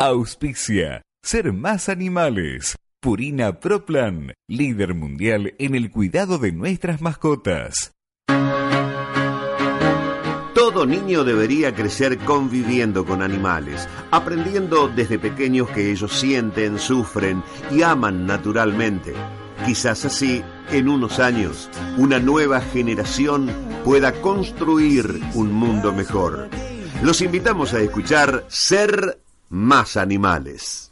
Auspicia. Ser más animales. Purina Proplan, líder mundial en el cuidado de nuestras mascotas. Todo niño debería crecer conviviendo con animales, aprendiendo desde pequeños que ellos sienten, sufren y aman naturalmente. Quizás así, en unos años, una nueva generación pueda construir un mundo mejor. Los invitamos a escuchar Ser más animales.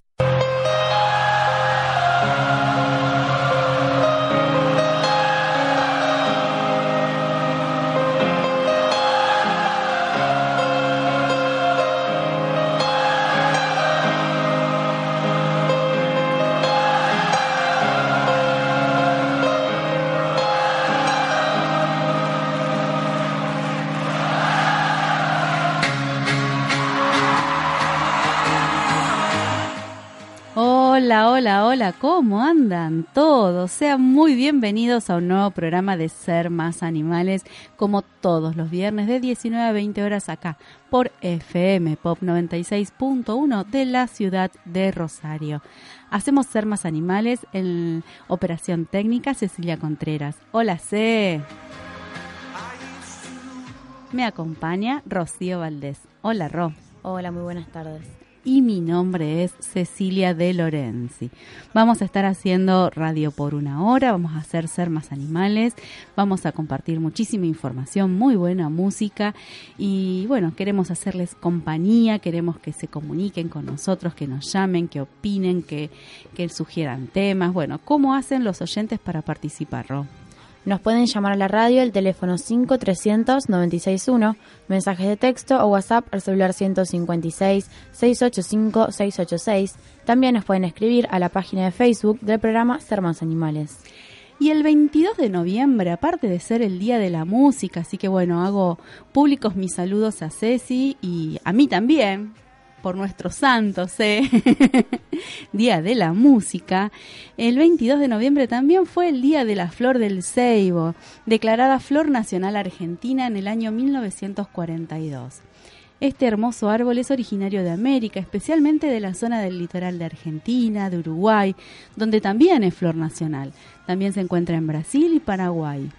Hola, ¿cómo andan todos? Sean muy bienvenidos a un nuevo programa de Ser Más Animales, como todos los viernes de 19 a 20 horas acá por FM Pop 96.1 de la ciudad de Rosario. Hacemos Ser Más Animales en Operación Técnica Cecilia Contreras. Hola, C. Me acompaña Rocío Valdés. Hola, Ro. Hola, muy buenas tardes y mi nombre es Cecilia de Lorenzi. Vamos a estar haciendo radio por una hora, vamos a hacer ser más animales, vamos a compartir muchísima información, muy buena música y bueno, queremos hacerles compañía, queremos que se comuniquen con nosotros, que nos llamen, que opinen, que, que sugieran temas. Bueno, ¿cómo hacen los oyentes para participar, Ro? Nos pueden llamar a la radio al teléfono 53961, mensajes de texto o WhatsApp al celular 156 685 686. También nos pueden escribir a la página de Facebook del programa Ser Más Animales. Y el 22 de noviembre, aparte de ser el Día de la Música, así que bueno, hago públicos mis saludos a Ceci y a mí también, por nuestros santos, ¿eh? Día de la Música. El 22 de noviembre también fue el Día de la Flor del Ceibo, declarada Flor Nacional Argentina en el año 1942. Este hermoso árbol es originario de América, especialmente de la zona del litoral de Argentina, de Uruguay, donde también es flor nacional. También se encuentra en Brasil y Paraguay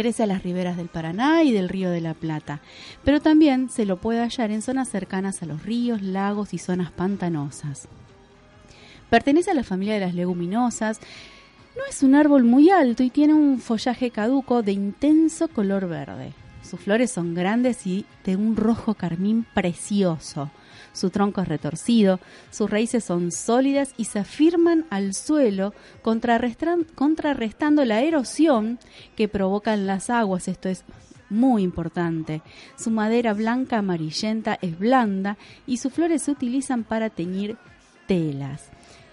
crece a las riberas del Paraná y del Río de la Plata, pero también se lo puede hallar en zonas cercanas a los ríos, lagos y zonas pantanosas. Pertenece a la familia de las leguminosas, no es un árbol muy alto y tiene un follaje caduco de intenso color verde. Sus flores son grandes y de un rojo carmín precioso. Su tronco es retorcido, sus raíces son sólidas y se afirman al suelo, contrarrestando la erosión que provocan las aguas. Esto es muy importante. Su madera blanca amarillenta es blanda y sus flores se utilizan para teñir telas.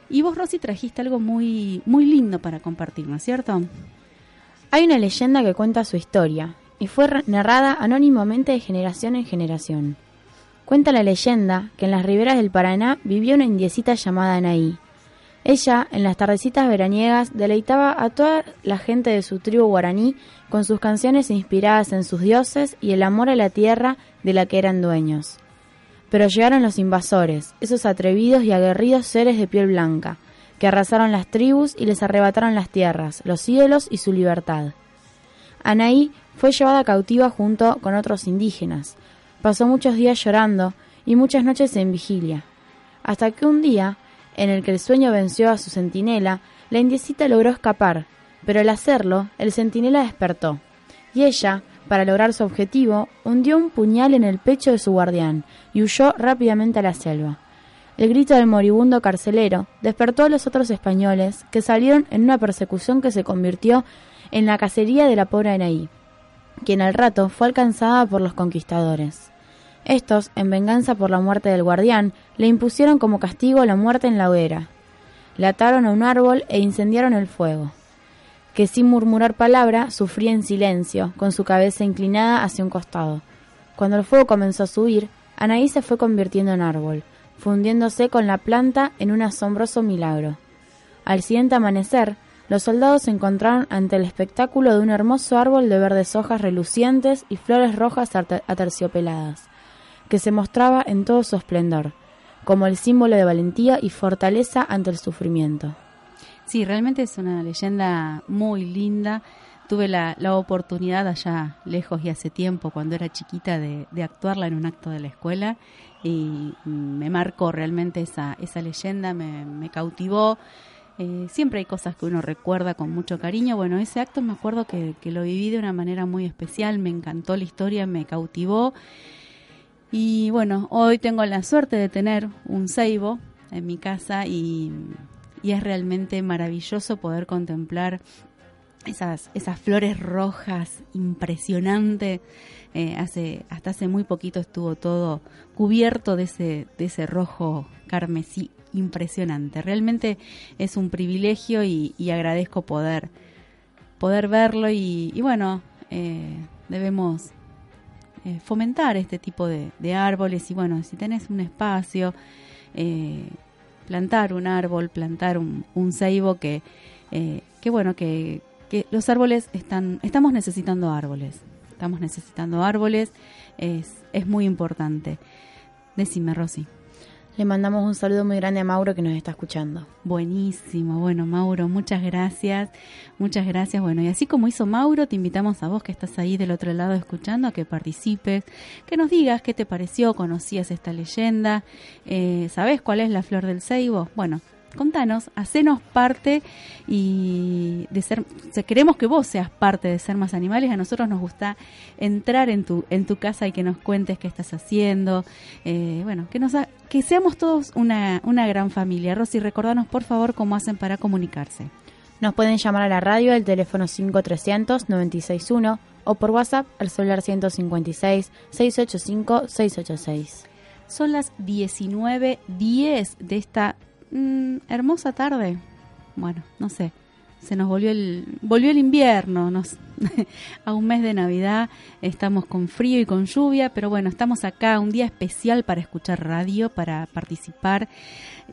Y vos, Rosy, trajiste algo muy, muy lindo para compartir, ¿no es cierto? Hay una leyenda que cuenta su historia y fue narrada anónimamente de generación en generación. Cuenta la leyenda que en las riberas del Paraná vivía una indiecita llamada Anaí. Ella, en las tardecitas veraniegas, deleitaba a toda la gente de su tribu guaraní con sus canciones inspiradas en sus dioses y el amor a la tierra de la que eran dueños. Pero llegaron los invasores, esos atrevidos y aguerridos seres de piel blanca, que arrasaron las tribus y les arrebataron las tierras, los ídolos y su libertad. Anaí fue llevada cautiva junto con otros indígenas, Pasó muchos días llorando y muchas noches en vigilia, hasta que un día, en el que el sueño venció a su centinela, la indiecita logró escapar, pero al hacerlo, el centinela despertó, y ella, para lograr su objetivo, hundió un puñal en el pecho de su guardián y huyó rápidamente a la selva. El grito del moribundo carcelero despertó a los otros españoles, que salieron en una persecución que se convirtió en la cacería de la pobre Anaí quien al rato fue alcanzada por los conquistadores. Estos, en venganza por la muerte del guardián, le impusieron como castigo la muerte en la hoguera. Le ataron a un árbol e incendiaron el fuego, que sin murmurar palabra sufría en silencio, con su cabeza inclinada hacia un costado. Cuando el fuego comenzó a subir, Anaí se fue convirtiendo en árbol, fundiéndose con la planta en un asombroso milagro. Al siguiente amanecer, los soldados se encontraron ante el espectáculo de un hermoso árbol de verdes hojas relucientes y flores rojas aterciopeladas, que se mostraba en todo su esplendor, como el símbolo de valentía y fortaleza ante el sufrimiento. Sí, realmente es una leyenda muy linda. Tuve la, oportunidad allá lejos y hace tiempo, cuando era chiquita, de, actuarla en un acto de la escuela y me marcó realmente esa, esa leyenda, me, cautivó. Eh, siempre hay cosas que uno recuerda con mucho cariño. Bueno, ese acto me acuerdo que, lo viví de una manera muy especial, me encantó la historia, me cautivó. Y bueno, hoy tengo la suerte de tener un ceibo en mi casa y y es realmente maravilloso poder contemplar esas, esas flores rojas impresionante. Eh, hace, hasta hace muy poquito estuvo todo cubierto de ese, de ese rojo carmesí impresionante. Realmente es un privilegio y, agradezco poder, poder verlo y, bueno, eh, debemos eh, fomentar este tipo de, árboles y bueno, si tenés un espacio, plantar un árbol, plantar un, un ceibo que, eh, que bueno, que, que los árboles están, estamos necesitando árboles, estamos necesitando árboles, es, es muy importante. Decime, Rosy. Le mandamos un saludo muy grande a Mauro que nos está escuchando. Buenísimo, bueno Mauro, muchas gracias, muchas gracias. Bueno, y así como hizo Mauro, te invitamos a vos que estás ahí del otro lado escuchando a que participes, que nos digas qué te pareció, conocías esta leyenda, eh, ¿sabés cuál es la flor del ceibo? Bueno, contanos, hacenos parte y de ser, queremos que vos seas parte de ser más animales, a nosotros nos gusta entrar en tu, en tu casa y que nos cuentes qué estás haciendo, eh, bueno, que nos que seamos todos una, una gran familia. Rosy, recordanos por favor cómo hacen para comunicarse. Nos pueden llamar a la radio al teléfono 5300 961 o por WhatsApp al celular 156 685 686. Son las 19.10 de esta Mm, hermosa tarde. Bueno, no sé. Se nos volvió el volvió el invierno, a un mes de Navidad estamos con frío y con lluvia, pero bueno, estamos acá un día especial para escuchar radio, para participar.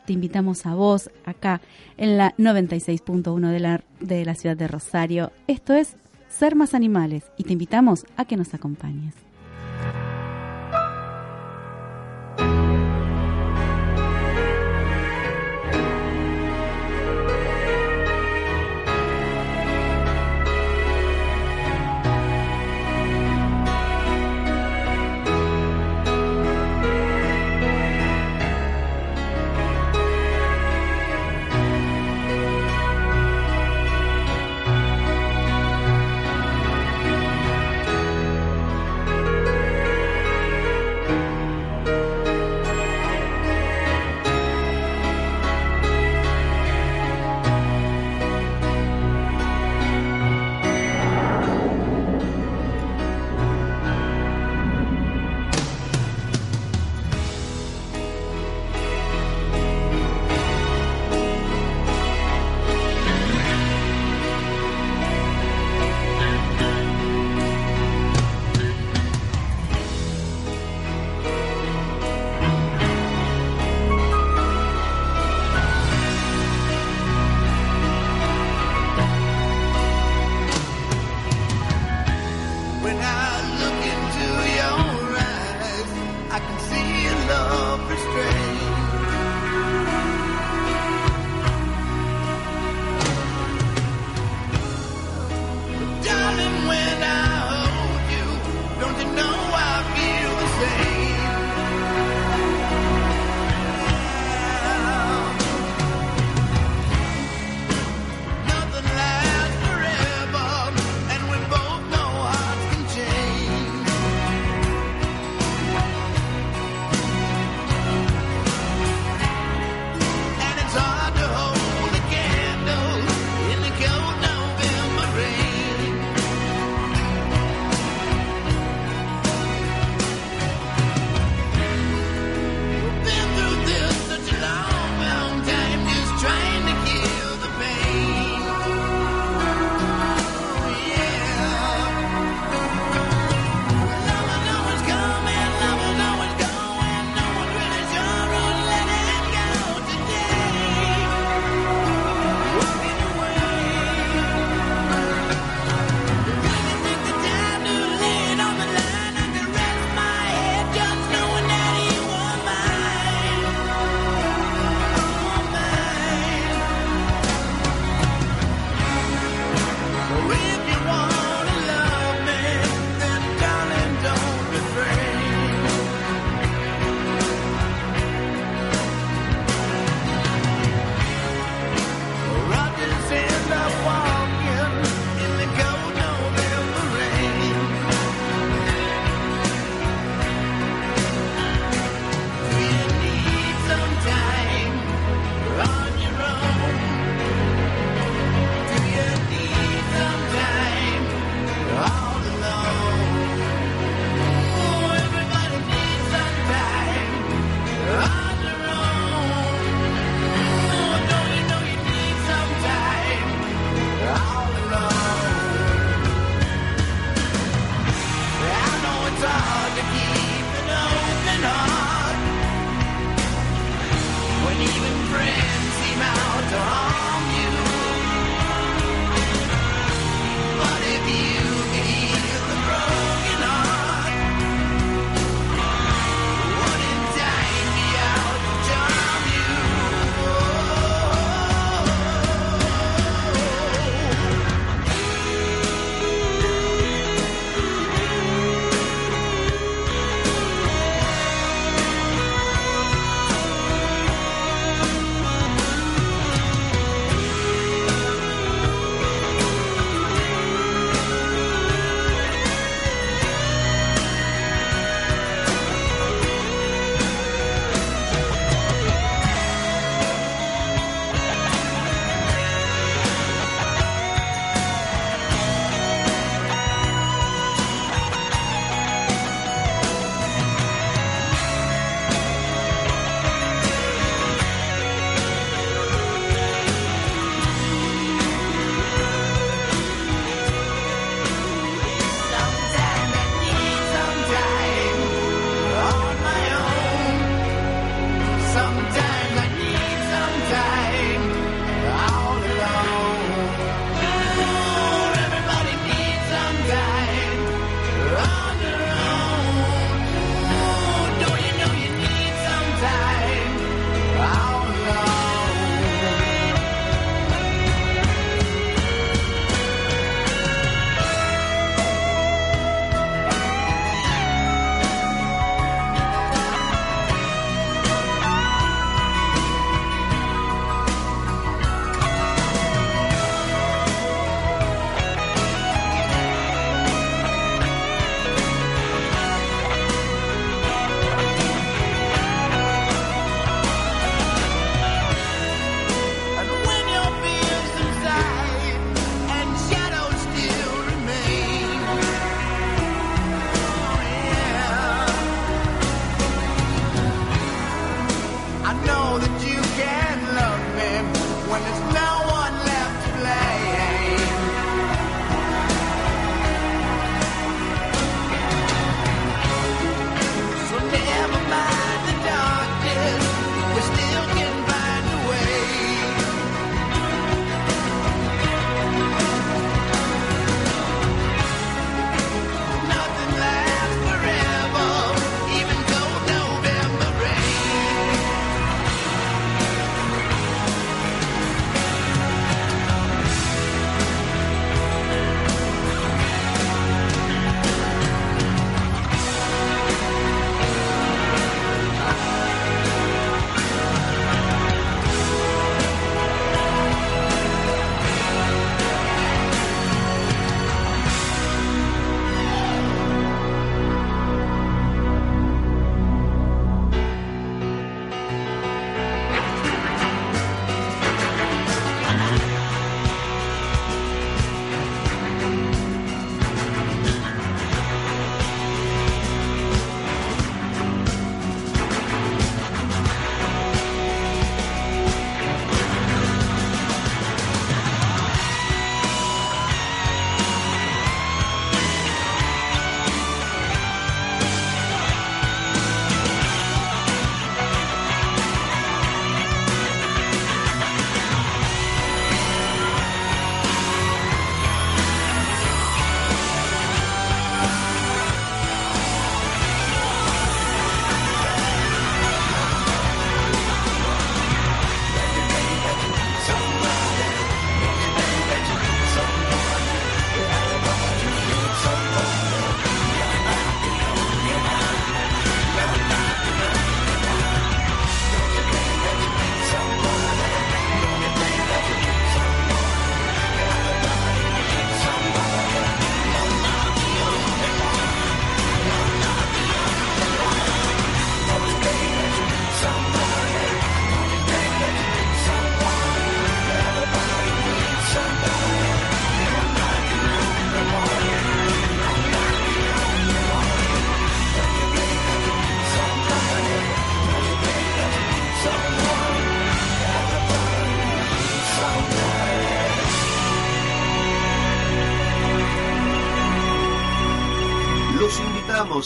Te invitamos a vos acá en la 96.1 de la de la ciudad de Rosario. Esto es Ser más animales y te invitamos a que nos acompañes.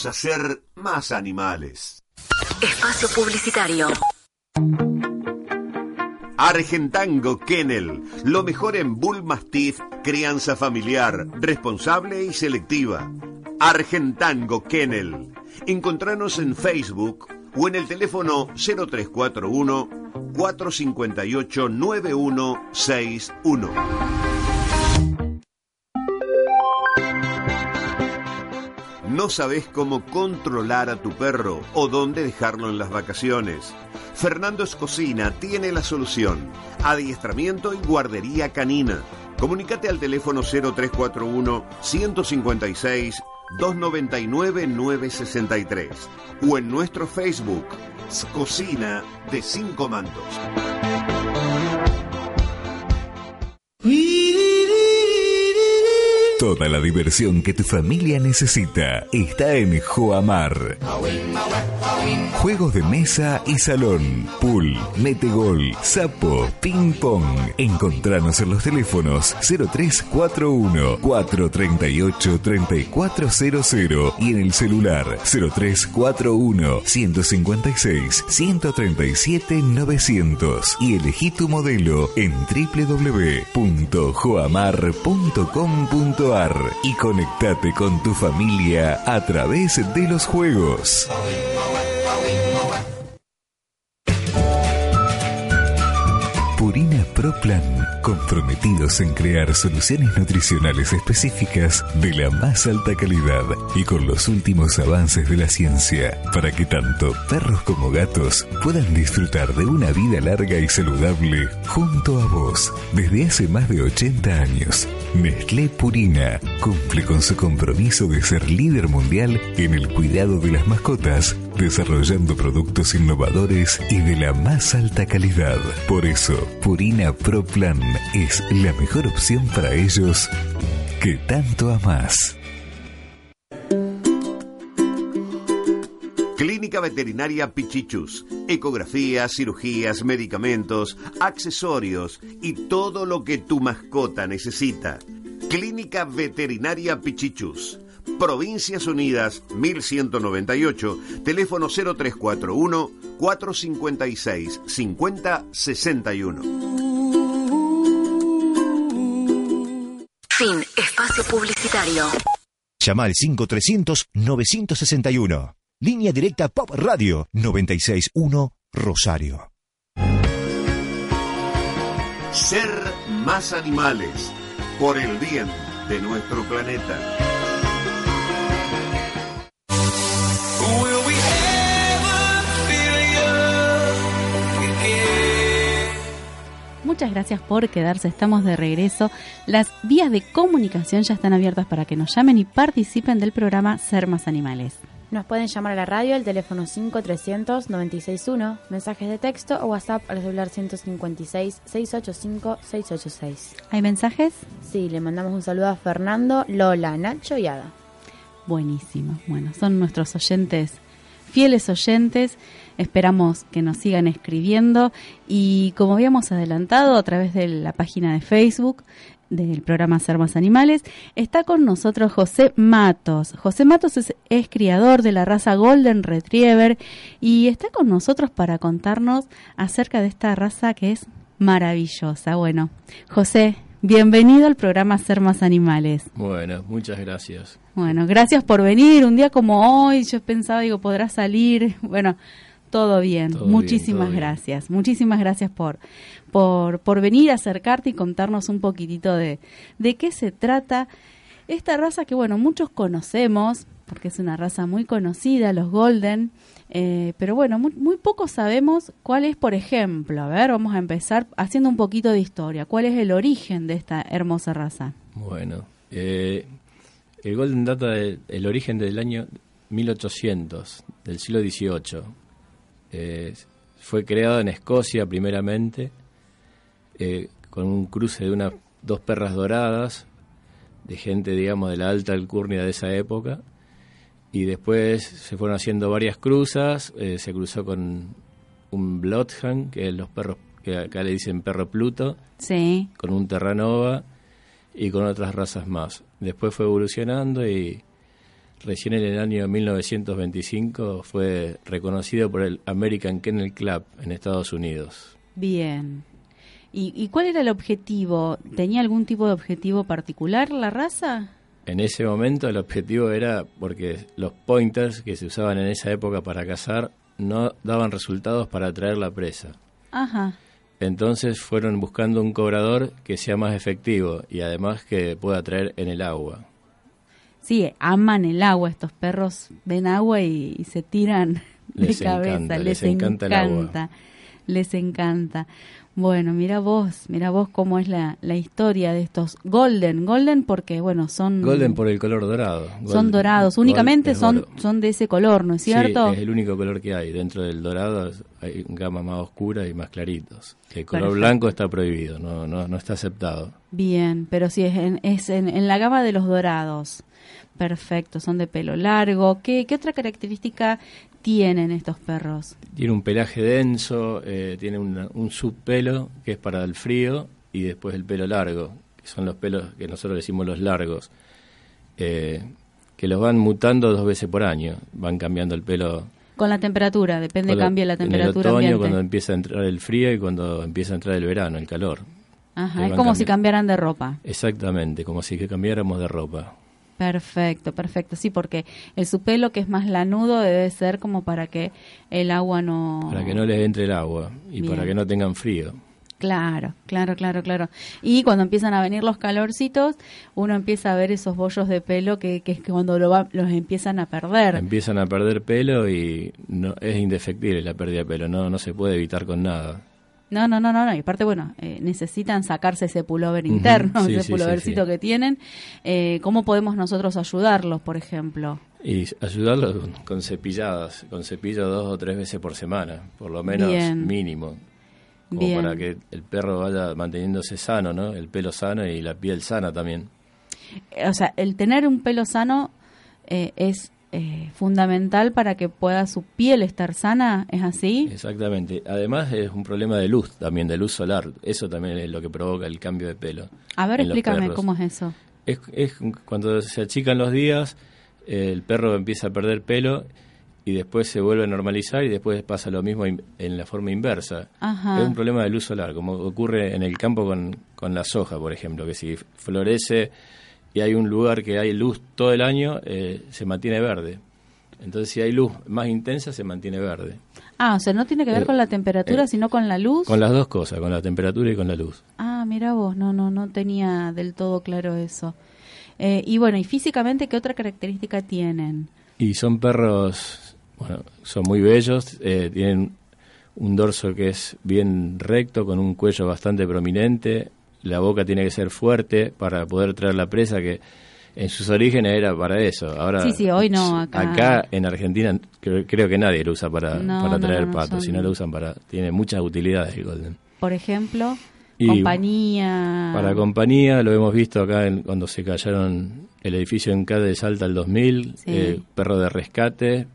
A ser más animales. Espacio Publicitario. Argentango Kennel, lo mejor en Bull Mastiff, crianza familiar, responsable y selectiva. Argentango Kennel. Encontranos en Facebook o en el teléfono 0341 458 9161. ¿No sabes cómo controlar a tu perro o dónde dejarlo en las vacaciones? Fernando Escocina tiene la solución. Adiestramiento y guardería canina. Comunícate al teléfono 0341 156 299 963 o en nuestro Facebook Cocina de Cinco Mantos. Toda la diversión que tu familia necesita está en Joamar. Juegos de mesa y salón, pool, metegol, sapo, ping pong. Encontranos en los teléfonos 0341 438 3400 y en el celular 0341 156 137 900 y elegí tu modelo en www.joamar.com.ar y conectate con tu familia a través de los juegos. Purina Pro Plan, comprometidos en crear soluciones nutricionales específicas de la más alta calidad y con los últimos avances de la ciencia, para que tanto perros como gatos puedan disfrutar de una vida larga y saludable junto a vos desde hace más de 80 años. Nestlé Purina cumple con su compromiso de ser líder mundial en el cuidado de las mascotas, desarrollando productos innovadores y de la más alta calidad. Por eso, Purina Pro Plan es la mejor opción para ellos que tanto amas. Clínica Veterinaria Pichichus. Ecografías, cirugías, medicamentos, accesorios y todo lo que tu mascota necesita. Clínica Veterinaria Pichichus. Provincias Unidas 1198, teléfono 0341 456 5061. Fin. Espacio publicitario. Llama al 5300-961. Línea directa Pop Radio 961 Rosario. Ser más animales por el bien de nuestro planeta. Muchas gracias por quedarse, estamos de regreso. Las vías de comunicación ya están abiertas para que nos llamen y participen del programa Ser Más Animales. Nos pueden llamar a la radio al teléfono 5300-961, mensajes de texto o WhatsApp al celular 156-685-686. ¿Hay mensajes? Sí, le mandamos un saludo a Fernando, Lola, Nacho y Ada. Buenísimo. Bueno, son nuestros oyentes, fieles oyentes. Esperamos que nos sigan escribiendo y como habíamos adelantado a través de la página de Facebook del programa Ser Más Animales, está con nosotros José Matos. José Matos es, es, criador de la raza Golden Retriever y está con nosotros para contarnos acerca de esta raza que es maravillosa. Bueno, José, bienvenido al programa Ser Más Animales. Bueno, muchas gracias. Bueno, gracias por venir. Un día como hoy, yo pensaba, digo, podrá salir. Bueno, todo bien. Todo Muchísimas bien, todo bien. gracias. Muchísimas gracias por, por, por venir a acercarte y contarnos un poquitito de, de qué se trata esta raza que, bueno, muchos conocemos, porque es una raza muy conocida, los Golden, eh, pero bueno, muy, muy poco sabemos cuál es, por ejemplo, a ver, vamos a empezar haciendo un poquito de historia. ¿Cuál es el origen de esta hermosa raza? Bueno, eh, el Golden data del el origen del año 1800, del siglo XVIII. Eh, fue creado en Escocia primeramente, eh, con un cruce de unas dos perras doradas, de gente, digamos, de la alta alcurnia de esa época. Y después se fueron haciendo varias cruzas, eh, se cruzó con un Bloodhound, que es los perros que acá le dicen perro Pluto, Sí, con un Terranova y con otras razas más. Después fue evolucionando y recién en el año 1925 fue reconocido por el American Kennel Club en Estados Unidos. bien. ¿Y, ¿Y cuál era el objetivo? ¿Tenía algún tipo de objetivo particular la raza? En ese momento el objetivo era porque los pointers que se usaban en esa época para cazar no daban resultados para atraer la presa. Ajá. Entonces fueron buscando un cobrador que sea más efectivo y además que pueda atraer en el agua. Sí, aman el agua estos perros, ven agua y, y se tiran Les de cabeza, encanta, les, les encanta el agua. les encanta. Bueno, mira vos, mira vos cómo es la, la historia de estos golden, golden porque bueno, son Golden por el color dorado. son dorados, únicamente son son de ese color, ¿no es cierto? Sí, es el único color que hay. Dentro del dorado hay gamas más oscuras y más claritos. El color Perfecto. blanco está prohibido, no, no, no está aceptado. Bien, pero sí es en, es en, en la gama de los dorados. Perfecto, son de pelo largo. ¿Qué, qué otra característica tienen estos perros? Tiene un pelaje denso, eh, tiene una- un subpelo que es para el frío y después el pelo largo, que son los pelos que nosotros decimos los largos, eh, que los van mutando dos veces por año, van cambiando el pelo. Con la temperatura, depende, cambia la En el temperatura otoño, ambiente. cuando empieza a entrar el frío y cuando empieza a entrar el verano, el calor. Ajá, es como si cambiaran de ropa. Exactamente, como si cambiáramos de ropa. Perfecto, perfecto. Sí, porque el su pelo que es más lanudo debe ser como para que el agua no... Para que no les entre el agua y Bien. para que no tengan frío. Claro, claro, claro, claro. Y cuando empiezan a venir los calorcitos, uno empieza a ver esos bollos de pelo que, que es cuando lo va- los empiezan a perder. Empiezan a perder pelo y no es indefectible la pérdida de pelo, no, no se puede evitar con nada. No, no, no, no, no. Y aparte, bueno, eh, necesitan sacarse ese pullover interno, sí, ese sí, pullovercito sí. que tienen. Eh, ¿Cómo podemos nosotros ayudarlos, por ejemplo? Y ayudarlos con- cepilladas, con cepillo dos o tres veces por semana, por lo menos Bien. mínimo. Como Bien. para que el perro vaya manteniéndose sano, ¿no? El pelo sano y la piel sana también. O sea, el tener un pelo sano eh, es eh, fundamental para que pueda su piel estar sana, ¿es así? Exactamente. Además es un problema de luz también, de luz solar. Eso también es lo que provoca el cambio de pelo. A ver, explícame cómo es eso. Es, es cuando se achican los días, el perro empieza a perder pelo y después se vuelve a normalizar y después pasa lo mismo in- en la forma inversa. Ajá. Es un problema de luz solar, como ocurre en el campo con, con la soja, por ejemplo, que si florece y hay un lugar que hay luz todo el año, eh, se mantiene verde. Entonces, si hay luz más intensa, se mantiene verde. Ah, o sea, no tiene que ver Eh, con la temperatura, eh, sino con la luz. Con las dos cosas, con la temperatura y con la luz. Ah, mira vos, no, no, no tenía del todo claro eso. Eh, y bueno, y físicamente, ¿qué otra característica tienen? Y son perros, bueno, son muy bellos, eh, tienen un dorso que es bien recto, con un cuello bastante prominente, la boca tiene que ser fuerte para poder traer la presa, que en sus orígenes era para eso. Ahora, Sí, sí, hoy no, acá- en Argentina creo, creo que nadie lo usa para, No, para traer no, no, patos, son- sino lo usan para... Tiene muchas utilidades el Golden. Por ejemplo, Y compañía. Para compañía, lo hemos visto acá en- cuando se cayeron el edificio en CADE de Salta el 2000, Sí. eh, perros de rescate,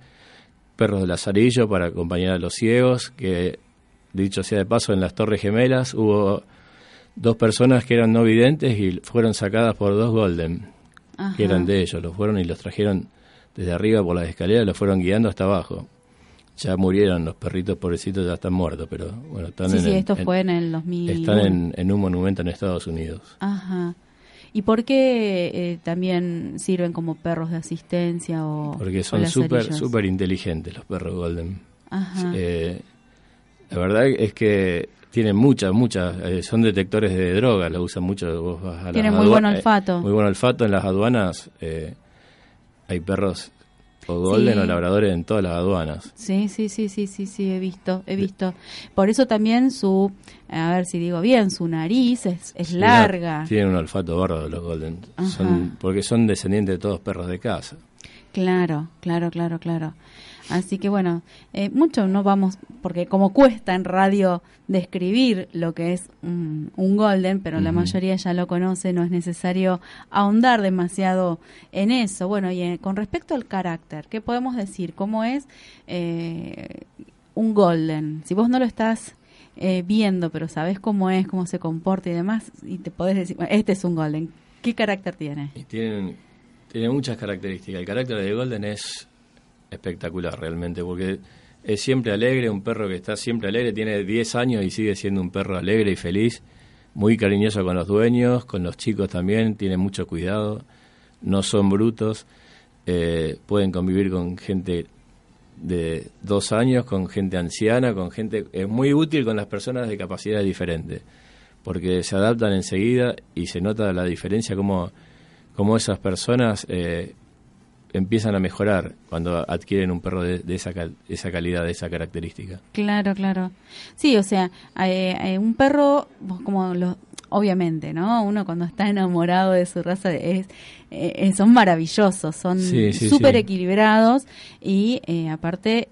perros de lazarillo para acompañar a los ciegos, que dicho sea de paso, en las Torres Gemelas hubo dos personas que eran no videntes y fueron sacadas por dos Golden, Ajá. que eran de ellos, los fueron y los trajeron desde arriba por las escaleras, los fueron guiando hasta abajo. Ya murieron los perritos pobrecitos, ya están muertos, pero bueno, están Sí, en, sí, esto en- fue en el 2000. están en, en un monumento en Estados Unidos. Ajá. ¿Y por qué eh, también sirven como perros de asistencia o Porque son súper súper inteligentes los perros Golden. Ajá. Eh, la verdad es que tienen muchas, muchas, eh, son detectores de drogas, lo usan mucho. Vos vas a las Tienen muy buen eh, olfato. muy buen olfato en las aduanas. eh, hay perros o Golden Sí. o labradores en todas las aduanas. Sí, sí, sí, sí, sí, sí, he visto, he visto. Por eso también su, a ver si digo bien, su nariz es, es larga. Tienen un olfato bárbaro los Golden. Son, porque son descendientes de todos perros de casa. Claro, claro, claro, claro. Así que bueno, eh, mucho no vamos, porque como cuesta en radio describir lo que es un, un golden, pero la mayoría ya lo conoce, no es necesario ahondar demasiado en eso. Bueno, y eh, con respecto al carácter, ¿qué podemos decir? ¿Cómo es eh, un golden? Si vos no lo estás eh, viendo, pero sabés cómo es, cómo se comporta y demás, y te podés decir, bueno, este es un golden, ¿qué carácter tiene? Y tienen, tienen muchas características. El carácter de Golden es espectacular realmente, porque es siempre alegre, un perro que está siempre alegre, tiene 10 años y sigue siendo un perro alegre y feliz, muy cariñoso con los dueños, con los chicos también, tiene mucho cuidado, no son brutos, eh, pueden convivir con gente de dos años, con gente anciana, con gente... Es muy útil con las personas de capacidades diferentes, porque se adaptan enseguida y se nota la diferencia como, como esas personas eh, empiezan a mejorar cuando adquieren un perro de, esa, esa calidad, de esa característica. Claro, claro. Sí, o sea, eh, un perro, como lo, obviamente, ¿no? Uno cuando está enamorado de su raza es, eh, son maravillosos, son súper equilibrados y eh, aparte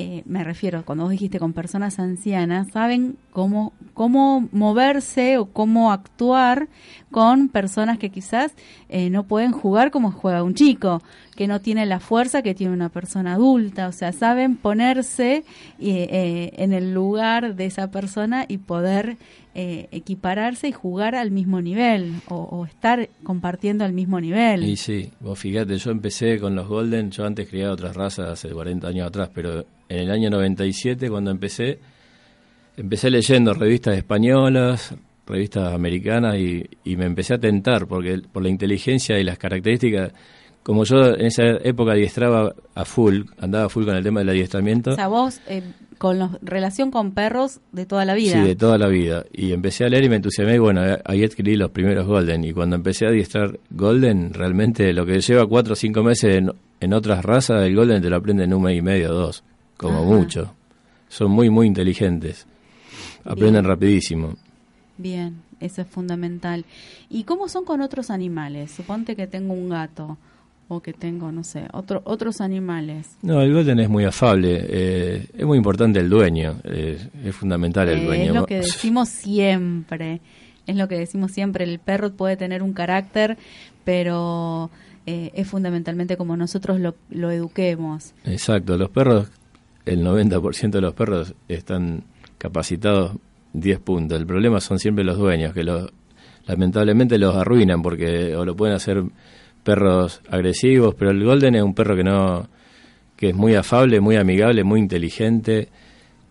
eh, me refiero, cuando vos dijiste con personas ancianas, saben cómo, cómo moverse o cómo actuar con personas que quizás eh, no pueden jugar como juega un chico, que no tiene la fuerza que tiene una persona adulta. O sea, saben ponerse eh, en el lugar de esa persona y poder equipararse y jugar al mismo nivel o, o, estar compartiendo al mismo nivel. Y sí, vos fíjate, yo empecé con los Golden, yo antes criaba otras razas hace 40 años atrás, pero en el año 97 cuando empecé, empecé leyendo revistas españolas, revistas americanas y, me empecé a tentar porque por la inteligencia y las características como yo en esa época adiestraba a full, andaba full con el tema del adiestramiento. O sea, vos eh, con relación con perros de toda la vida. Sí, de toda la vida. Y empecé a leer y me entusiasmé y bueno, ahí adquirí los primeros Golden. Y cuando empecé a adiestrar Golden, realmente lo que lleva cuatro o cinco meses en, en otras razas, el Golden te lo aprende en un mes y medio, dos como mucho. Son muy, muy inteligentes. Aprenden rapidísimo. Bien, eso es fundamental. ¿Y cómo son con otros animales? Suponte que tengo un gato o que tengo, no sé, otro, otros animales. No, el golden es muy afable. Eh, es muy importante el dueño. es fundamental el dueño. Es lo que decimos siempre. Es lo que decimos siempre. El perro puede tener un carácter, pero... Eh, es fundamentalmente como nosotros lo, lo eduquemos. Exacto, los perros el 90% de los perros están capacitados 10 puntos. El problema son siempre los dueños, que los, lamentablemente los arruinan porque o lo pueden hacer perros agresivos, pero el Golden es un perro que no que es muy afable, muy amigable, muy inteligente,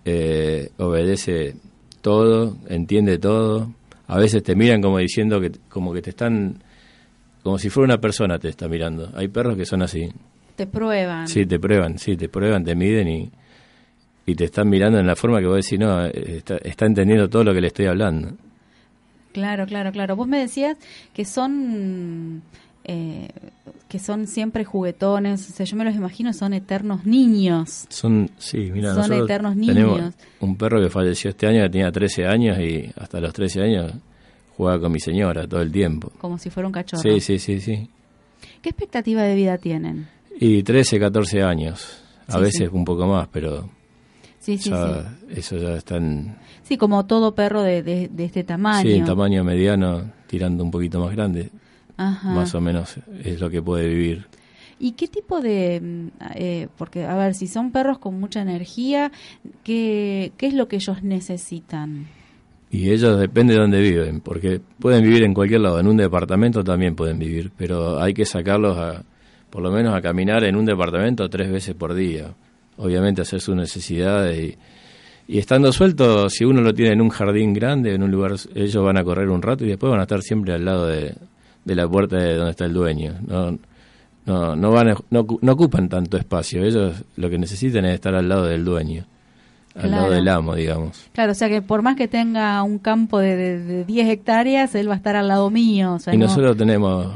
eh, obedece todo, entiende todo. A veces te miran como diciendo que como que te están como si fuera una persona te está mirando. Hay perros que son así. Te prueban. Sí, te prueban, sí, te prueban, te miden y y te están mirando en la forma que vos decís, no, está, está entendiendo todo lo que le estoy hablando. Claro, claro, claro. Vos me decías que son eh, que son siempre juguetones, o sea, yo me los imagino, son eternos niños. Son, sí, mira, son eternos niños. un perro que falleció este año, que tenía 13 años y hasta los 13 años jugaba con mi señora todo el tiempo. Como si fuera un cachorro. Sí, sí, sí, sí. ¿Qué expectativa de vida tienen? Y 13, 14 años. A veces un poco más, pero Sí, sí, Eso ya están... Sí, como todo perro de, de, este tamaño. Sí, tamaño mediano, tirando un poquito más grande. Más o menos es lo que puede vivir. ¿Y qué tipo de...? Mm, eh, porque, a ver, si son perros con mucha energía, ¿qué, ¿qué es lo que ellos necesitan? Y ellos depende de dónde viven, porque pueden vivir en cualquier lado, en un departamento también pueden vivir, pero hay que sacarlos a, por lo menos a caminar en un departamento tres veces por día obviamente hacer sus necesidades y, estando suelto, si uno lo tiene en un jardín grande, en un lugar, ellos van a correr un rato y después van a estar siempre al lado de, la puerta de donde está el dueño. No, no, no, van no, ocupan tanto espacio, ellos lo que necesitan es estar al lado del dueño. Al lado del amo, digamos. Claro, o sea que por más que tenga un campo de, de, 10 hectáreas, él va a estar al lado mío. y nosotros tenemos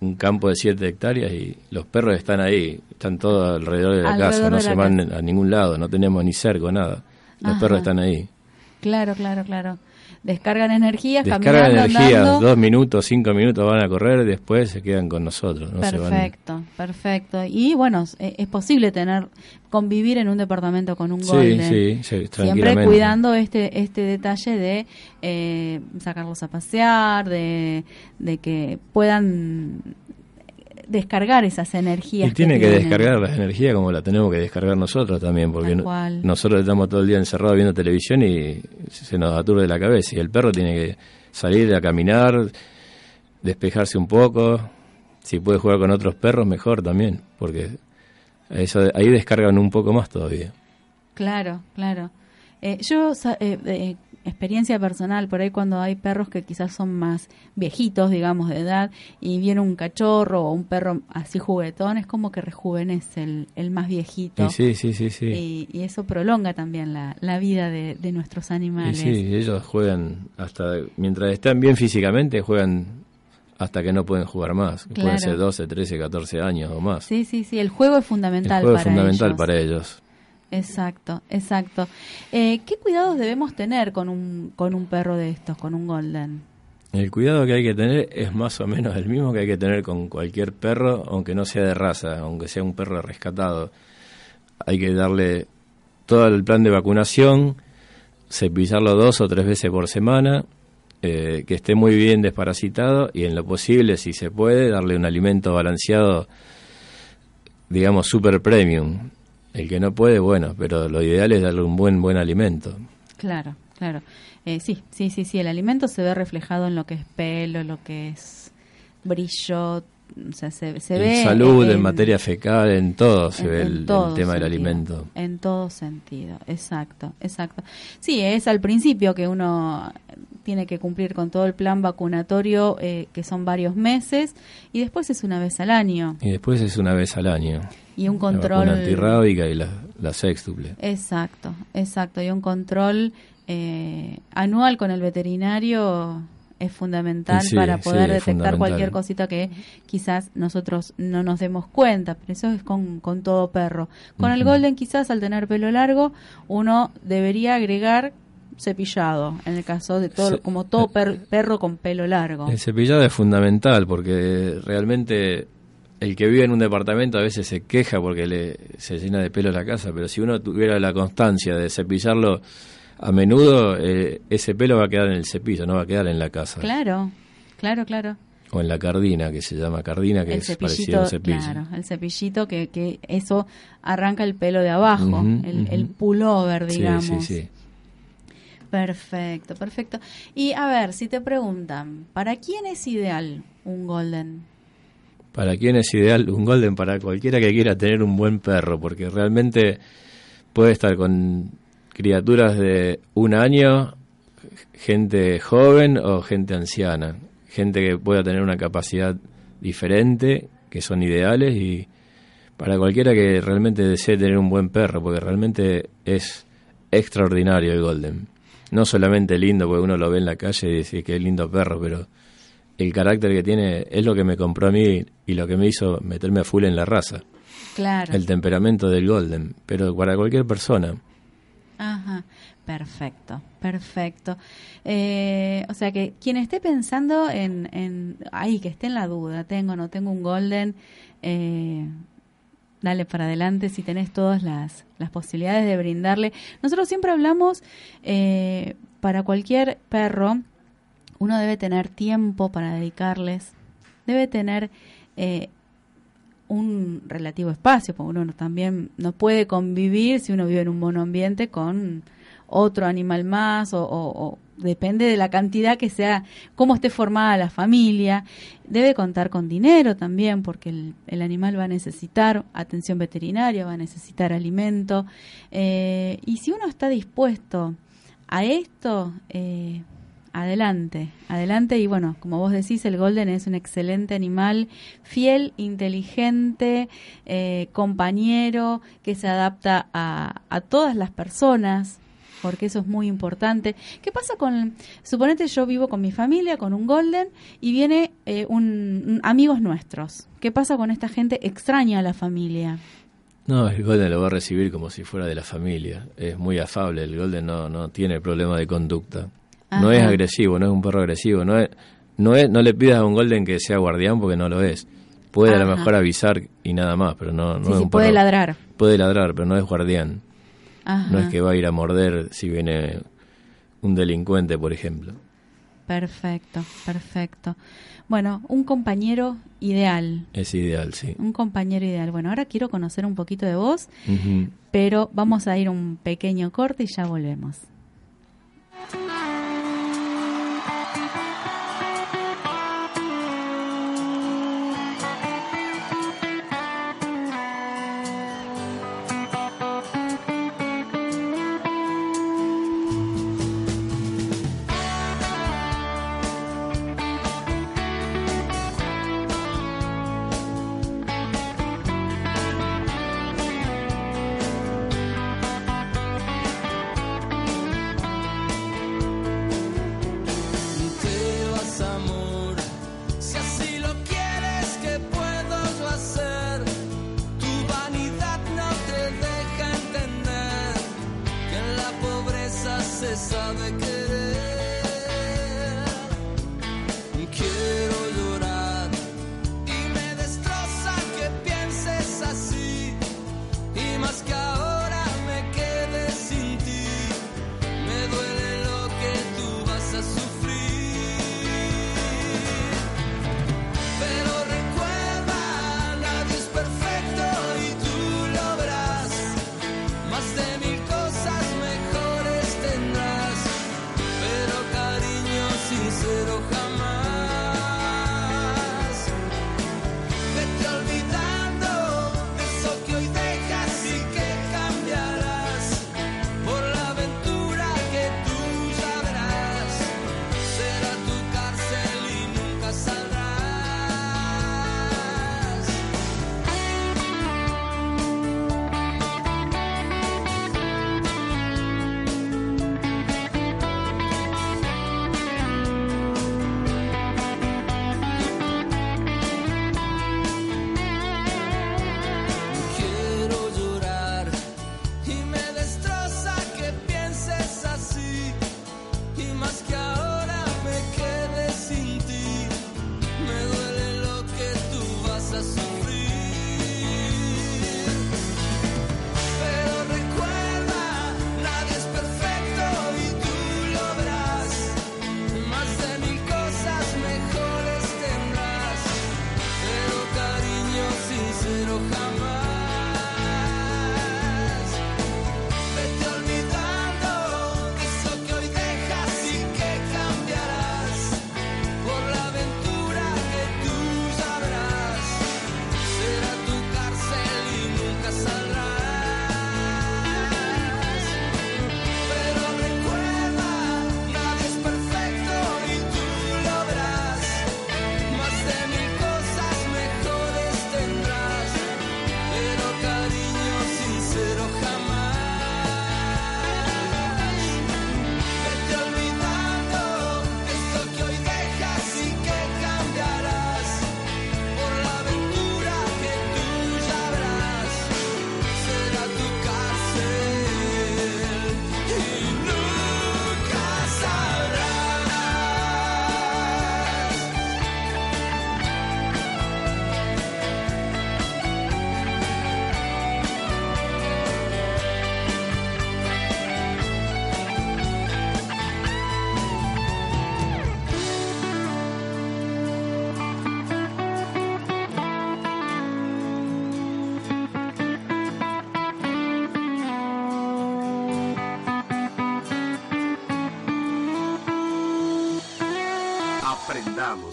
un campo de 7 hectáreas y los perros están ahí, están todos alrededor de la casa, no se van a ningún lado, no tenemos ni cerco, nada. Los perros están ahí. Claro, claro, claro. Descargan energías, Descargan energías, dos minutos, cinco minutos van a correr, después se quedan con nosotros. perfecto, perfecto. Y bueno, es posible tener, convivir en un departamento con un golden. Sí, sí, Siempre cuidando este, este detalle de eh, sacarlos a pasear, de, de que puedan descargar esas energías. Y tiene que, descargar las energías como la tenemos que descargar nosotros también, porque nosotros estamos todo el día encerrados viendo televisión y se nos aturde la cabeza. Y el perro tiene que salir a caminar, despejarse un poco. Si puede jugar con otros perros, mejor también, porque Eso, ahí descargan un poco más todavía. Claro, claro. Eh, yo, eh, eh, experiencia personal, por ahí cuando hay perros que quizás son más viejitos, digamos, de edad, y viene un cachorro o un perro así juguetón, es como que rejuvenece el, el más viejito. Y sí, sí, sí, sí. Y, y eso prolonga también la, la vida de, de nuestros Y animales. sí, ellos juegan hasta, mientras están bien físicamente, juegan hasta que no pueden jugar más. Claro. Pueden ser 12, 13, 14 años o más. Sí, sí, sí, el juego es El fundamental juego para es fundamental ellos. para ellos. Exacto, exacto. Eh, ¿Qué cuidados debemos tener con un, con un perro de estos, con un golden? El cuidado que hay que tener es más o menos el mismo que hay que tener con cualquier perro, aunque no sea de raza, aunque sea un perro rescatado. Hay que darle todo el plan de vacunación, cepillarlo dos o tres veces por semana, eh, que esté muy bien desparasitado y en lo posible, si se puede, darle un alimento balanceado, digamos, super premium. El que no puede, bueno, pero lo ideal es darle un buen, buen alimento. Claro, claro. Eh, sí, sí, sí, sí. El alimento se ve reflejado en lo que es pelo, lo que es brillo, o sea, se, se en ve salud, en, en- materia fecal, en todo se en- ve el, tema del alimento. En todo sentido, exacto, exacto. Sí, es al principio que uno tiene que cumplir con todo el plan vacunatorio, eh, que son varios meses, y después es una vez al año. Y después es una vez al año. Y un La control... vacuna antirrábica y la, la sextuple. Exacto, exacto. Y un control eh, anual con el veterinario es fundamental Sí, para poder detectar cualquier cosita que quizás nosotros no nos demos cuenta, pero eso es con, con todo perro. Con el golden quizás al tener pelo largo uno debería agregar cepillado, en el caso de todo, Se- como todo per- perro con pelo largo. El cepillado es fundamental porque realmente el que vive en un departamento a veces se queja porque le, se llena de pelo la casa, pero si uno tuviera la constancia de cepillarlo a menudo, eh, ese pelo va a quedar en el cepillo, no va a quedar en la casa. Claro, claro, claro. O en la cardina, que se llama cardina, que el es parecido al cepillo. claro, el cepillito que, que eso arranca el pelo de abajo, el, el pullover, Sí, digamos. sí, sí. Perfecto, perfecto. Y a ver, si te preguntan, ¿para quién es ideal un golden? ¿Para quién es ideal un golden? Para cualquiera que quiera tener un buen perro, porque realmente puede estar con criaturas de un año, gente joven o gente anciana, gente que pueda tener una capacidad diferente, que son ideales y para cualquiera que realmente desee tener un buen perro, porque realmente es extraordinario el golden. No solamente lindo, porque uno lo ve en la calle y dice que es lindo perro, pero el carácter que tiene es lo que me compró a mí y lo que me hizo meterme a full en la raza. Claro. El temperamento del golden, pero para cualquier persona. Ajá, perfecto, perfecto. Eh, o sea que quien esté pensando en, en, ay, que esté en la duda, tengo no tengo un golden, eh, dale para adelante si tenés todas las, las posibilidades de brindarle. Nosotros siempre hablamos, eh, para cualquier perro, uno debe tener tiempo para dedicarles, debe tener eh, un relativo espacio, porque uno no- también no puede convivir si uno vive en un monoambiente con otro animal más o, depende de la cantidad que sea, cómo esté formada la familia. Debe contar con dinero también porque el, el animal va a necesitar atención veterinaria, va a necesitar alimento. Eh, y si uno está dispuesto a esto, eh, adelante, adelante y bueno, como vos decís, el golden es un excelente animal, fiel, inteligente, eh, compañero, que se adapta a, a todas las personas, porque eso es muy importante. ¿Qué pasa con, suponete yo vivo con mi familia, con un golden, y viene eh, un, un- amigos nuestros? ¿Qué pasa con esta gente extraña a la familia? No, el golden lo va a recibir como si fuera de la familia. Es muy afable, el golden no, no tiene problema de conducta. No es agresivo, no es un perro agresivo, no es, no es, no le pidas a un golden que sea guardián porque no lo es. Puede a lo mejor avisar y nada más, pero no, no Sí, es sí, un puede perro- ladrar. Puede ladrar, pero no es guardián. Ajá. No es que va a ir a morder si viene un delincuente, por ejemplo. Perfecto, perfecto. Bueno, un compañero ideal. Es ideal, sí. Un compañero ideal. Bueno, ahora quiero conocer un poquito de vos, pero vamos a ir un pequeño corte y ya volvemos.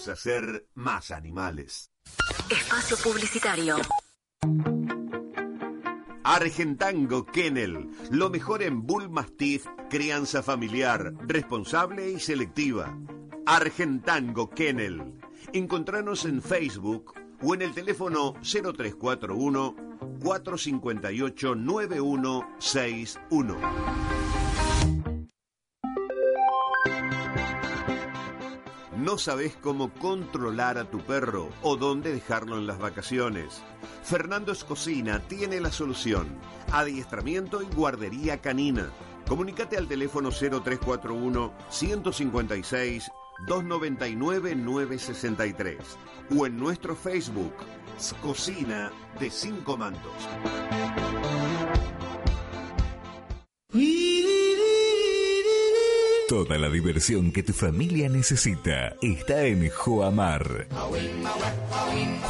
Aprendamos a ser más animales. Espacio Publicitario. Argentango Kennel, lo mejor en Bull Mastiff, crianza familiar, responsable y selectiva. Argentango Kennel. Encontranos en Facebook o en el teléfono 0341 458 9161. ¿No sabes cómo controlar a tu perro o dónde dejarlo en las vacaciones? Fernando Escocina tiene la solución. Adiestramiento y guardería canina. Comunícate al teléfono 0341 156 299 963 o en nuestro Facebook, Scocina de Cinco Mandos. Toda la diversión que tu familia necesita está en Joamar.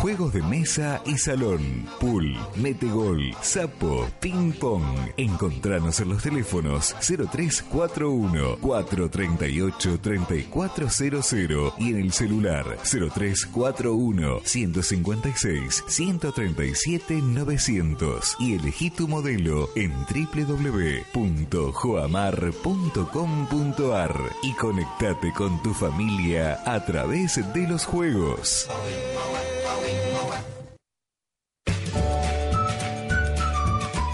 Juegos de mesa y salón, pool, metegol, sapo, ping pong. Encontranos en los teléfonos 0341 438 3400 y en el celular 0341 156 137 900 y elegí tu modelo en www.joamar.com.ar y conectate con tu familia a través de los juegos.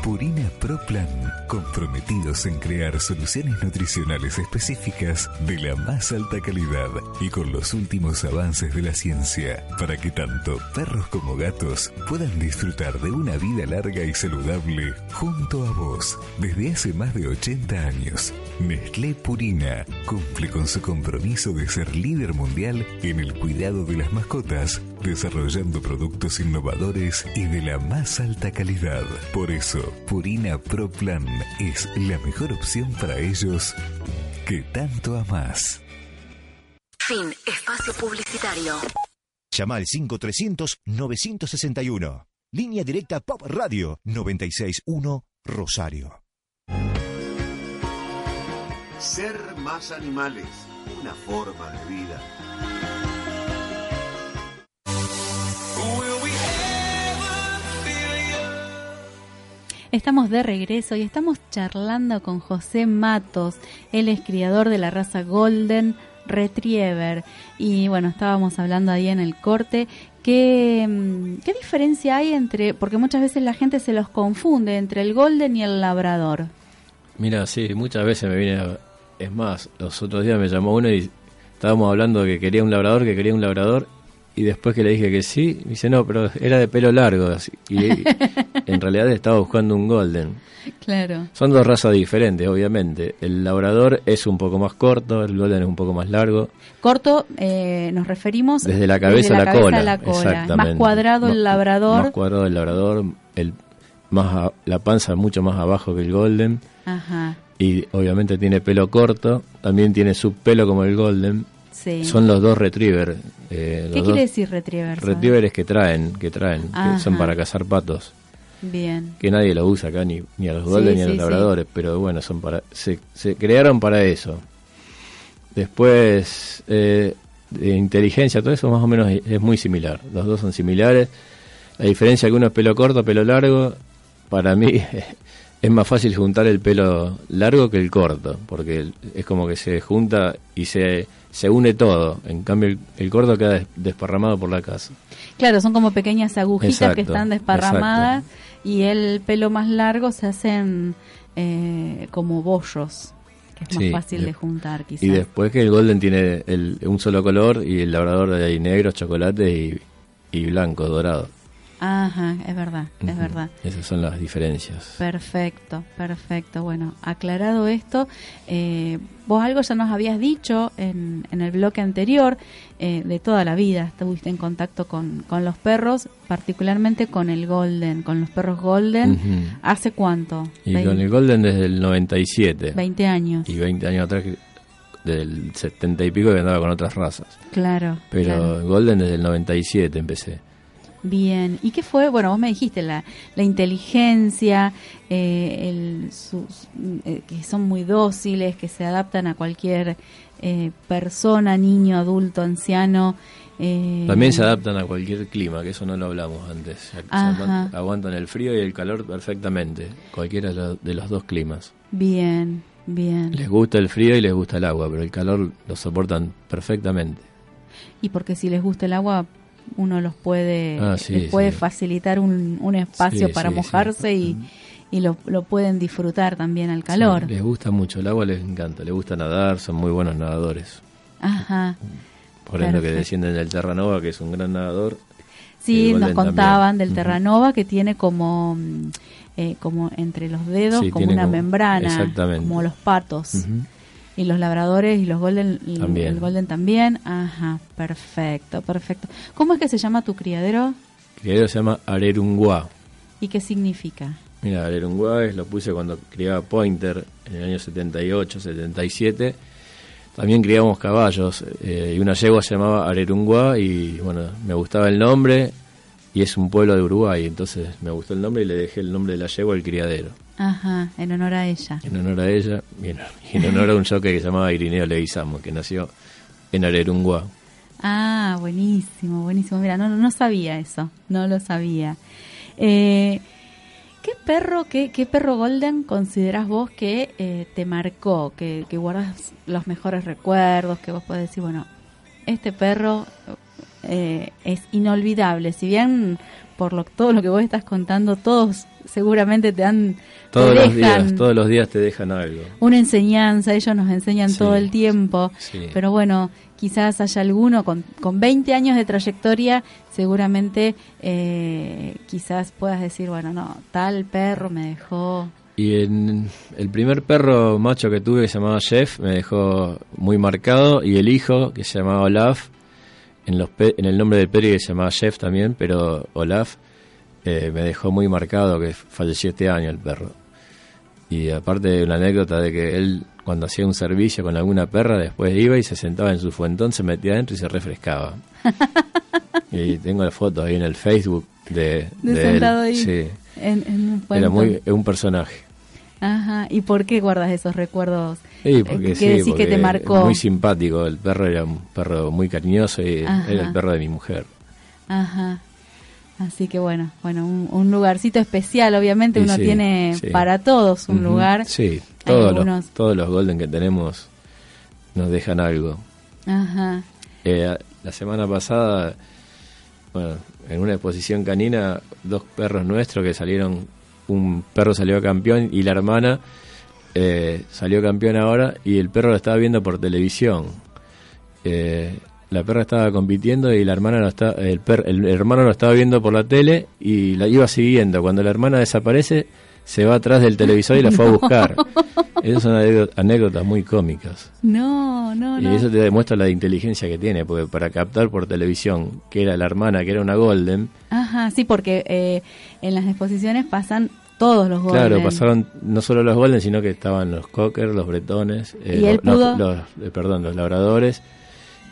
Purina Pro ProPlan, comprometidos en crear soluciones nutricionales específicas de la más alta calidad y con los últimos avances de la ciencia, para que tanto perros como gatos puedan disfrutar de una vida larga y saludable junto a vos. Desde hace más de 80 años, Nestlé Purina cumple con su compromiso de ser líder mundial en el cuidado de las mascotas, desarrollando productos innovadores y de la más alta calidad. Por eso, Purina Pro Plan es la mejor opción para ellos que tanto amas. Fin. Espacio publicitario. Llama al 5300-961. Línea directa Pop Radio 961 Rosario. Ser más animales, una forma de vida. Estamos de regreso y estamos charlando con José Matos. Él es criador de la raza Golden Retriever. Y bueno, estábamos hablando ahí en el corte. ¿Qué, mm, ¿Qué diferencia hay entre.? Porque muchas veces la gente se los confunde entre el Golden y el Labrador. Mira, sí, muchas veces me viene. Es más, los otros días me llamó uno y estábamos hablando que quería un labrador, que quería un labrador. Y después que le dije que sí, me dice no, pero era de pelo largo. así. Y en realidad estaba buscando un golden. Claro. Son dos razas diferentes, obviamente. El labrador es un poco más corto, el golden es un poco más largo. Corto, eh, nos referimos. Desde la cabeza, desde a la, cabeza cola. a la cola. Exactamente. Más cuadrado el Labrador. Más cuadrado el labrador, el, más a- la panza mucho más abajo que el golden. Ajá. Y obviamente tiene pelo corto, también tiene su pelo como el golden. Sí. Son los dos retriever. eh, los ¿Qué quiere decir retriever? sabes? retrievers que traen, que traen, Ajá. que son para cazar patos. Bien. Que nadie lo usa acá, ni, ni a los Sí, golden ni a los sí. labradores, pero bueno, son para se, se crearon para eso. Después, eh, de inteligencia, todo eso más o menos es, es muy similar. Los dos son similares. La diferencia que uno es pelo corto, pelo largo, para mí es más fácil juntar el pelo largo que el corto, porque es como que se junta y se, se une todo. En cambio, el, el queda des- desparramado por la casa. Claro, son como pequeñas agujitas que están desparramadas y el pelo más largo se hacen eh, como bollos, que es más fácil de- de juntar quizás. Y después que el golden tiene el, un solo color y el labrador de ahí negro, chocolate y, y blanco, dorado. Ajá, es verdad, es verdad. Esas son las diferencias. Perfecto, perfecto. Bueno, aclarado esto, eh, vos algo ya nos habías dicho en, en el bloque anterior, eh, de toda la vida estuviste en contacto con, con los perros, particularmente con el golden, con los perros golden. ¿Hace cuánto? Y con el golden desde el 97. 20 años. Y 20 años atrás, del 70 y pico que andaba con otras razas. Claro. Pero claro. golden desde el 97 empecé. Bien, ¿y qué fue? Bueno, vos me dijiste la, la inteligencia, eh, el, sus- eh, que son muy dóciles, que se adaptan a cualquier eh, persona, niño, adulto, anciano. eh, También se adaptan a cualquier clima, que eso no lo hablamos antes. Ajá. Aguantan el frío y el calor perfectamente, cualquiera de los- de los dos climas. Bien, bien. Les gusta el frío y les gusta el agua, pero el calor lo soportan perfectamente. Y porque si les gusta el agua, uno los puede, Ah, sí, les puede sí. facilitar un, un espacio Sí, para mojarse y, y lo, lo pueden disfrutar también al calor. Les gusta mucho el agua, les encanta, les gusta nadar, son muy buenos nadadores. Ajá. Por ende que descienden del Terranova, que es un gran nadador. Sí, nos contaban también. del. Terranova que tiene como, mm, eh, como entre los dedos, como una como- membrana, como los patos. Y los labradores y los golden, También. el golden también. Ajá, perfecto, perfecto. ¿Cómo es que se llama tu criadero Que se llama Arerunguá. y qué significa? Mira, Arerunguá es- lo puse cuando criaba Pointer en el año 78, 77. También criábamos caballos eh, y una yegua se llamaba Arerunguá y bueno, me gustaba el nombre y es un pueblo de Uruguay, entonces me gustó el nombre y le dejé el nombre de la yegua al criadero. Ajá, en honor a ella. En honor a ella y en, y en honor a un jockey que se llamaba Irineo Leguizamo, que nació en Arerunguá. Ah, buenísimo, buenísimo. Mira, no, no sabía eso, no lo sabía. Eh, ¿Qué perro, qué, qué perro golden considerás vos que eh, te marcó, que, que guardas los mejores recuerdos, que vos podés decir, bueno, este perro eh, es inolvidable. Si bien por lo, todo lo que vos estás contando, todos seguramente te han... te Todos los días, todos los días te dejan algo. una enseñanza, ellos nos enseñan Sí, todo el tiempo, sí. pero bueno, quizás haya alguno con, con 20 años de trayectoria, seguramente eh, quizás puedas decir, bueno, no, tal perro me dejó... Y en el primer perro macho que tuve que se llamaba Jeff me dejó muy marcado y el hijo que se llamaba Olaf, en, los pe- en el nombre del perro que se llamaba Jeff también, pero Olaf eh, me dejó muy marcado que falleció este año el perro. Y aparte una anécdota de que él cuando hacía un servicio con alguna perra después iba y se sentaba en su fuentón, se metía adentro y se refrescaba. y tengo la foto ahí en el Facebook de, De de sentado él. ahí. Sí. En, en un Era muy un personaje. Ajá, ¿y por qué guardas esos recuerdos? Sí, porque ¿Qué sí, decís porque que te marcó? Muy simpático, el perro era un perro muy cariñoso y Ajá. era el perro de mi mujer. Ajá. Así que bueno, bueno, un, un lugarcito especial, obviamente uno sí, tiene para todos un lugar. Sí, todos algunos- los, todos los Golden que tenemos nos dejan algo. Ajá. Eh, la semana pasada, bueno, en una exposición canina, dos perros nuestros que salieron, un perro salió campeón y la hermana eh, salió campeón ahora y el perro lo estaba viendo por televisión. Eh, la perra estaba compitiendo y la hermana lo está, el, per- el hermano lo estaba viendo por la tele y la iba siguiendo. Cuando la hermana desaparece, se va atrás del televisor y la fue a buscar. Esas son anécdo- anécdotas muy cómicas. No, no, Y no. eso te demuestra la inteligencia que tiene, porque para captar por televisión que era la hermana, que era una Golden, Ajá, sí, porque eh, en las exposiciones pasan todos los golden. claro, pasaron no solo los Golden, sino que estaban los Cocker, los Bretones, eh, ¿Y él los, pudo? los- eh, perdón, los Labradores,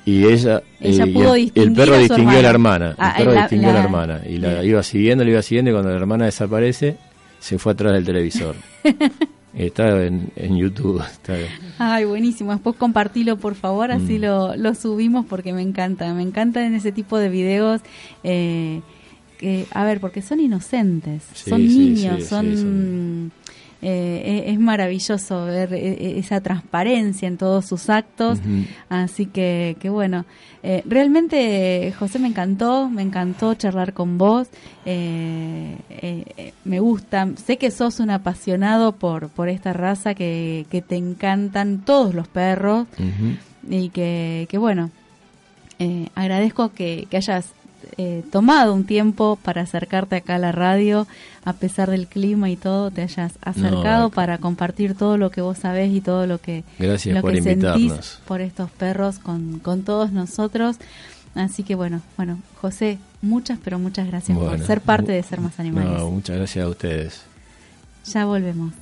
y ella, Ella eh, y pudo el, y el perro a distinguió a la hermana. hermana, Ah, el perro la- distinguió a la la- hermana, y la iba siguiendo, la iba siguiendo, y cuando la hermana desaparece, se fue atrás del televisor. Está en, en YouTube. Está, Ay, buenísimo. Después compartilo, por favor, así Mm. lo, lo subimos porque me encanta. Me encanta en ese tipo de videos. Eh, que, a ver, porque son inocentes, Sí, son sí, niños, sí, sí, son... son- eh, es es maravilloso ver eh, eh, esa transparencia en todos sus actos. Así que, que bueno, eh, realmente José me encantó, me encantó charlar con vos, eh, eh, eh, me gusta, sé que sos un apasionado por, por esta raza, que, que te encantan todos los perros y que, que bueno, eh, agradezco que, que hayas eh, tomado un tiempo para acercarte acá a la radio, a pesar del clima y todo, te hayas acercado para compartir todo lo que vos sabés y todo lo que, Gracias lo por que sentís por estos perros con, con todos nosotros. Así que bueno, bueno, José, muchas pero muchas gracias por ser parte de Ser Más Animales. No, muchas gracias a ustedes. Ya volvemos.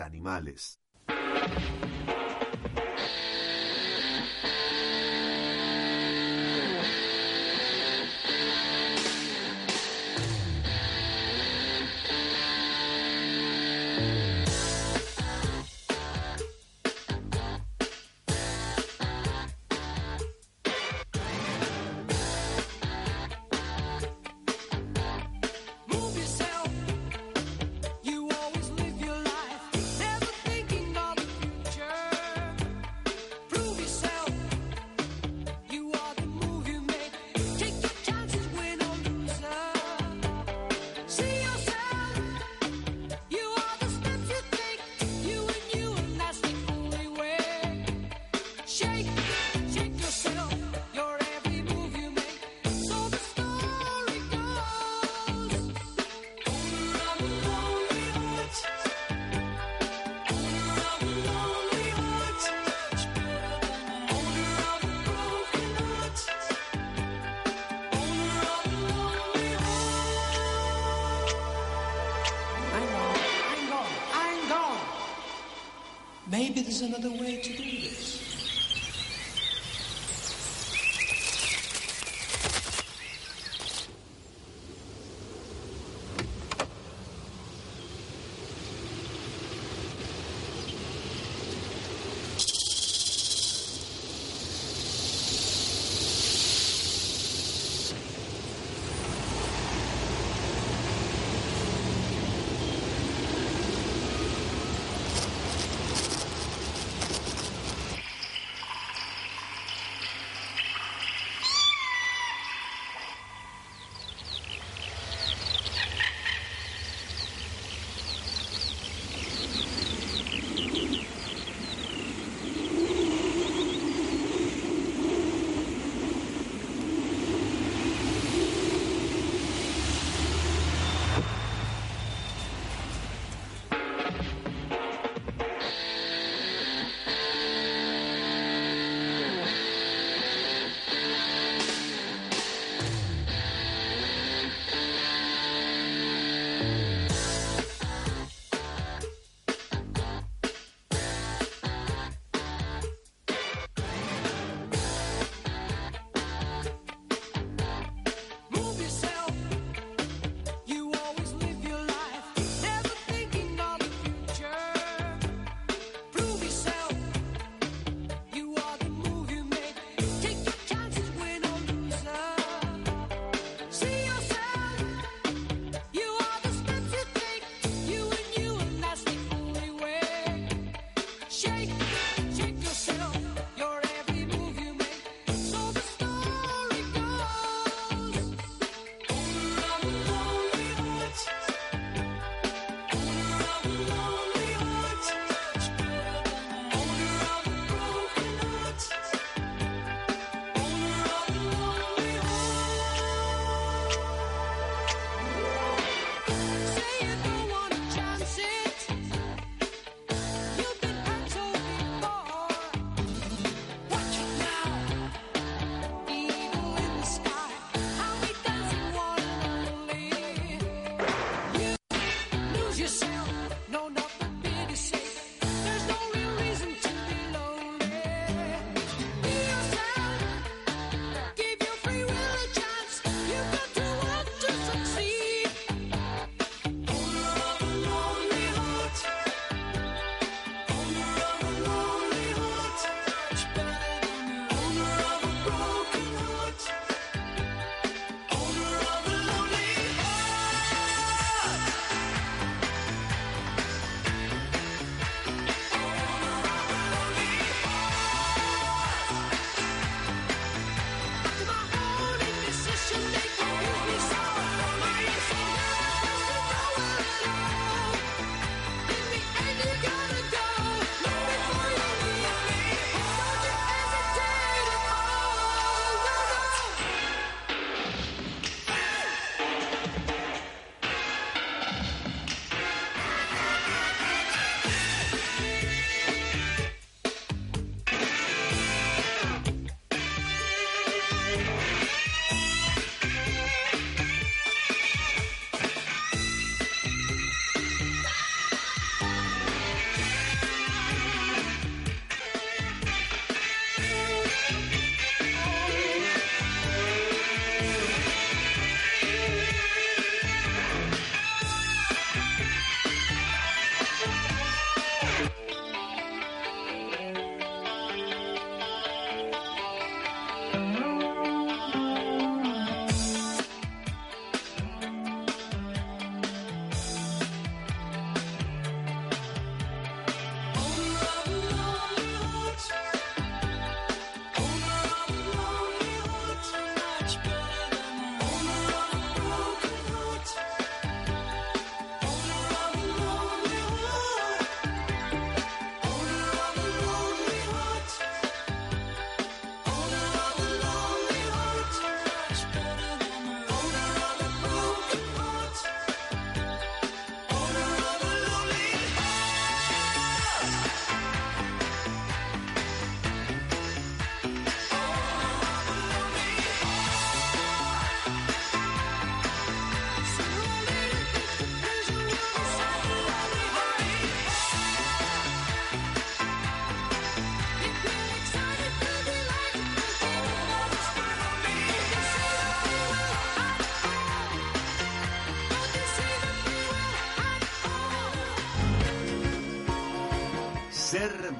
Animales. is another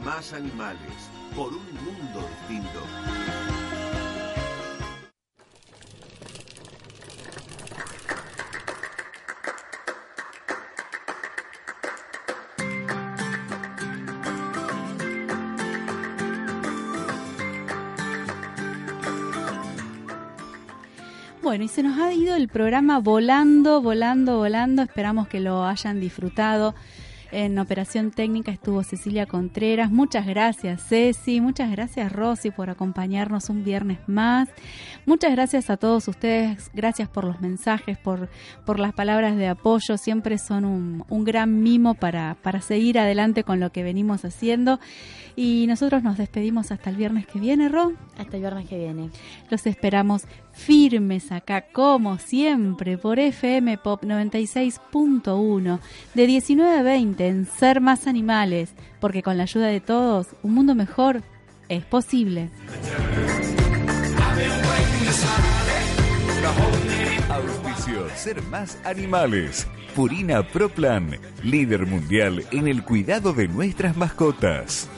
más animales por un mundo distinto. Bueno, y se nos ha ido el programa volando, volando, volando. Esperamos que lo hayan disfrutado. En operación técnica estuvo Cecilia Contreras. Muchas gracias, Ceci. Muchas gracias, Rosy, por acompañarnos un viernes más. Muchas gracias a todos ustedes. Gracias por los mensajes, por, por las palabras de apoyo. Siempre son un, un gran mimo para, para seguir adelante con lo que venimos haciendo. Y nosotros nos despedimos hasta el viernes que viene, Ro. Hasta el viernes que viene. Los esperamos firmes acá, como siempre, por FM Pop 96.1, de 19 a 20 en Ser Más Animales, porque con la ayuda de todos, un mundo mejor es posible. Auspicio Ser Más Animales. Purina Pro Plan, líder mundial en el cuidado de nuestras mascotas.